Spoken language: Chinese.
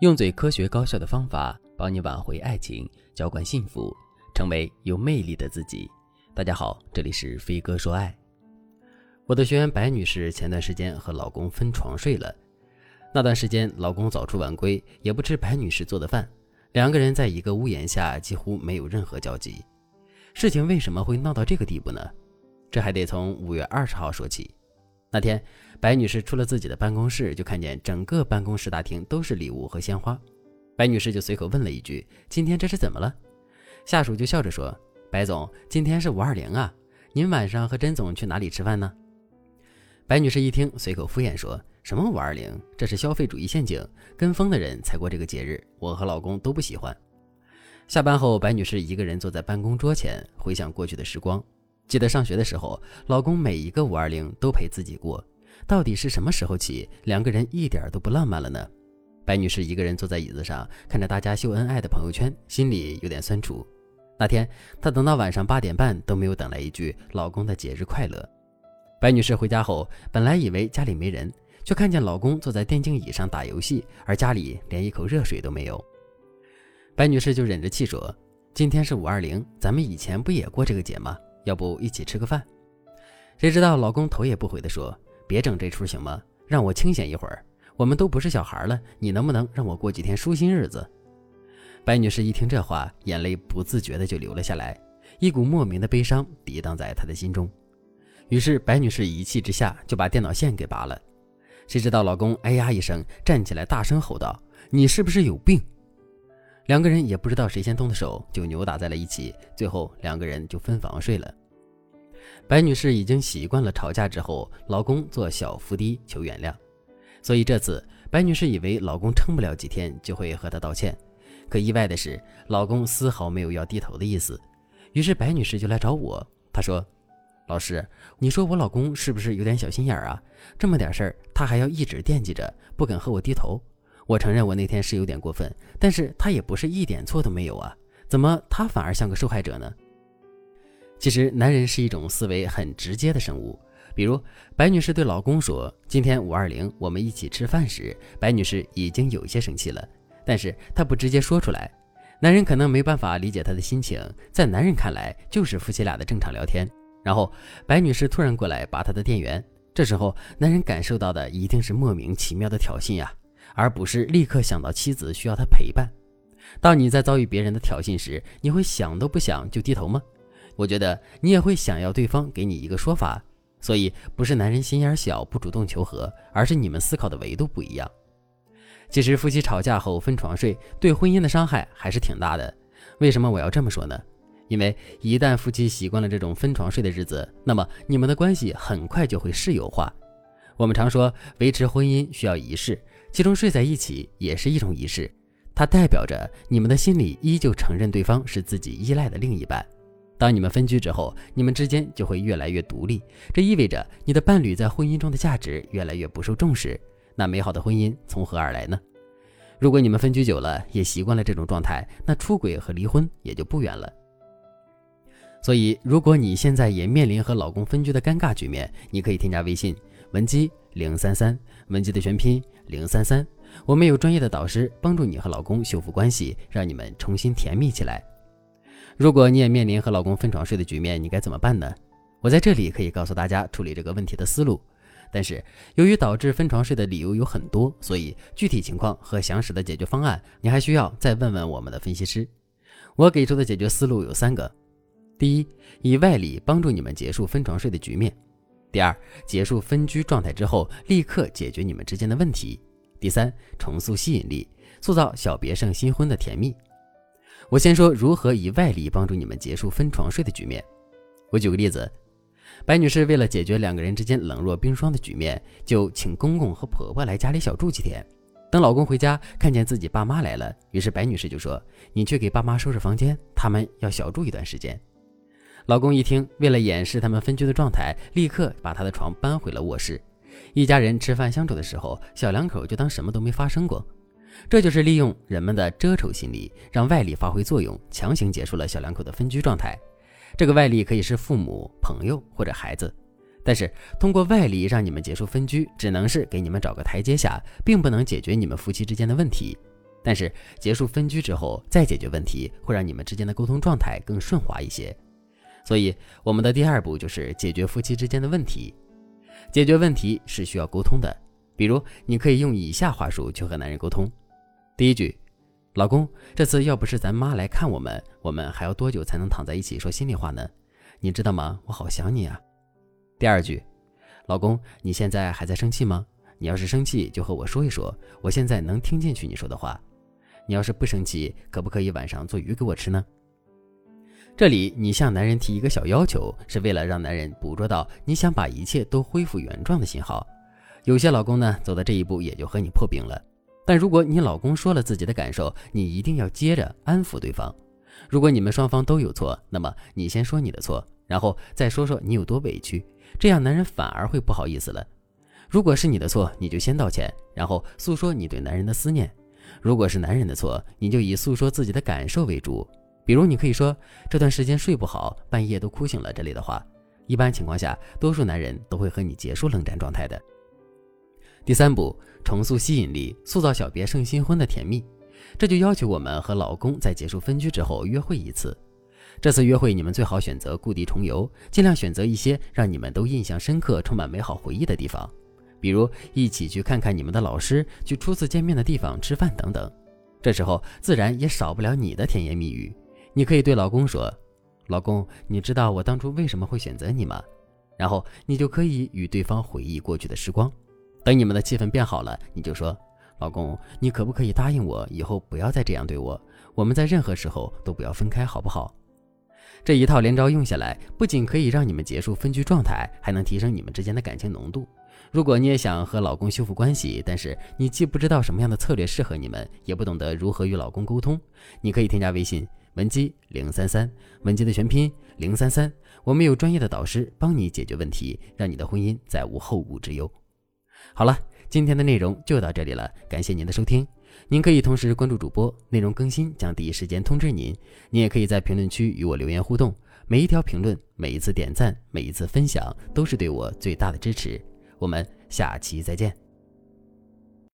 用最科学高效的方法帮你挽回爱情，浇灌幸福，成为有魅力的自己。大家好，这里是飞哥说爱。我的学员白女士前段时间和老公分床睡了，那段时间老公早出晚归，也不吃白女士做的饭，两个人在一个屋檐下几乎没有任何交集。事情为什么会闹到这个地步呢？这还得从五月二十号说起。那天，白女士出了自己的办公室，就看见整个办公室大厅都是礼物和鲜花。白女士就随口问了一句：“今天这是怎么了？”下属就笑着说：“白总，今天是五二零啊，您晚上和甄总去哪里吃饭呢？”白女士一听，随口敷衍说：“什么五二零？这是消费主义陷阱，跟风的人才过这个节日，我和老公都不喜欢。”下班后，白女士一个人坐在办公桌前，回想过去的时光。记得上学的时候，老公每一个五二零都陪自己过。到底是什么时候起，两个人一点都不浪漫了呢？白女士一个人坐在椅子上，看着大家秀恩爱的朋友圈，心里有点酸楚。那天，她等到晚上八点半都没有等来一句“老公的节日快乐”。白女士回家后，本来以为家里没人，却看见老公坐在电竞椅上打游戏，而家里连一口热水都没有。白女士就忍着气说：“今天是五二零，咱们以前不也过这个节吗？”要不一起吃个饭？谁知道老公头也不回地说：“别整这出行吗？让我清闲一会儿。我们都不是小孩了，你能不能让我过几天舒心日子？”白女士一听这话，眼泪不自觉的就流了下来，一股莫名的悲伤抵挡在她的心中。于是白女士一气之下就把电脑线给拔了。谁知道老公哎呀一声站起来，大声吼道：“你是不是有病？”两个人也不知道谁先动的手，就扭打在了一起。最后两个人就分房睡了。白女士已经习惯了吵架之后老公做小伏低求原谅，所以这次白女士以为老公撑不了几天就会和她道歉。可意外的是，老公丝毫没有要低头的意思。于是白女士就来找我，她说：“老师，你说我老公是不是有点小心眼儿啊？这么点事儿他还要一直惦记着，不肯和我低头。”我承认我那天是有点过分，但是他也不是一点错都没有啊，怎么他反而像个受害者呢？其实男人是一种思维很直接的生物，比如白女士对老公说今天五二零我们一起吃饭时，白女士已经有些生气了，但是她不直接说出来，男人可能没办法理解她的心情，在男人看来就是夫妻俩的正常聊天，然后白女士突然过来拔她的电源，这时候男人感受到的一定是莫名其妙的挑衅呀。而不是立刻想到妻子需要他陪伴。当你在遭遇别人的挑衅时，你会想都不想就低头吗？我觉得你也会想要对方给你一个说法。所以不是男人心眼小不主动求和，而是你们思考的维度不一样。其实夫妻吵架后分床睡，对婚姻的伤害还是挺大的。为什么我要这么说呢？因为一旦夫妻习惯了这种分床睡的日子，那么你们的关系很快就会室友化。我们常说维持婚姻需要仪式。其中睡在一起也是一种仪式，它代表着你们的心里依旧承认对方是自己依赖的另一半。当你们分居之后，你们之间就会越来越独立，这意味着你的伴侣在婚姻中的价值越来越不受重视。那美好的婚姻从何而来呢？如果你们分居久了，也习惯了这种状态，那出轨和离婚也就不远了。所以，如果你现在也面临和老公分居的尴尬局面，你可以添加微信文姬零三三，文姬的全拼。零三三，我们有专业的导师帮助你和老公修复关系，让你们重新甜蜜起来。如果你也面临和老公分床睡的局面，你该怎么办呢？我在这里可以告诉大家处理这个问题的思路。但是由于导致分床睡的理由有很多，所以具体情况和详实的解决方案，你还需要再问问我们的分析师。我给出的解决思路有三个：第一，以外力帮助你们结束分床睡的局面。第二，结束分居状态之后，立刻解决你们之间的问题。第三，重塑吸引力，塑造小别胜新婚的甜蜜。我先说如何以外力帮助你们结束分床睡的局面。我举个例子，白女士为了解决两个人之间冷若冰霜的局面，就请公公和婆婆来家里小住几天。等老公回家，看见自己爸妈来了，于是白女士就说：“你去给爸妈收拾房间，他们要小住一段时间。”老公一听，为了掩饰他们分居的状态，立刻把他的床搬回了卧室。一家人吃饭相处的时候，小两口就当什么都没发生过。这就是利用人们的遮丑心理，让外力发挥作用，强行结束了小两口的分居状态。这个外力可以是父母、朋友或者孩子，但是通过外力让你们结束分居，只能是给你们找个台阶下，并不能解决你们夫妻之间的问题。但是结束分居之后再解决问题，会让你们之间的沟通状态更顺滑一些。所以，我们的第二步就是解决夫妻之间的问题。解决问题是需要沟通的，比如你可以用以下话术去和男人沟通：第一句，老公，这次要不是咱妈来看我们，我们还要多久才能躺在一起说心里话呢？你知道吗？我好想你啊。第二句，老公，你现在还在生气吗？你要是生气，就和我说一说，我现在能听进去你说的话。你要是不生气，可不可以晚上做鱼给我吃呢？这里你向男人提一个小要求，是为了让男人捕捉到你想把一切都恢复原状的信号。有些老公呢，走到这一步也就和你破冰了。但如果你老公说了自己的感受，你一定要接着安抚对方。如果你们双方都有错，那么你先说你的错，然后再说说你有多委屈，这样男人反而会不好意思了。如果是你的错，你就先道歉，然后诉说你对男人的思念。如果是男人的错，你就以诉说自己的感受为主，比如你可以说这段时间睡不好，半夜都哭醒了这类的话。一般情况下，多数男人都会和你结束冷战状态的。第三步，重塑吸引力，塑造小别胜新婚的甜蜜，这就要求我们和老公在结束分居之后约会一次。这次约会你们最好选择故地重游，尽量选择一些让你们都印象深刻、充满美好回忆的地方。比如一起去看看你们的老师，去初次见面的地方吃饭等等，这时候自然也少不了你的甜言蜜语。你可以对老公说：“老公，你知道我当初为什么会选择你吗？”然后你就可以与对方回忆过去的时光。等你们的气氛变好了，你就说：“老公，你可不可以答应我，以后不要再这样对我？我们在任何时候都不要分开，好不好？”这一套连招用下来，不仅可以让你们结束分居状态，还能提升你们之间的感情浓度。如果你也想和老公修复关系，但是你既不知道什么样的策略适合你们，也不懂得如何与老公沟通，你可以添加微信文姬零三三，文姬的全拼零三三，我们有专业的导师帮你解决问题，让你的婚姻再无后顾之忧。好了，今天的内容就到这里了，感谢您的收听。您可以同时关注主播，内容更新将第一时间通知您。您也可以在评论区与我留言互动，每一条评论、每一次点赞、每一次分享，都是对我最大的支持。我们下期再见。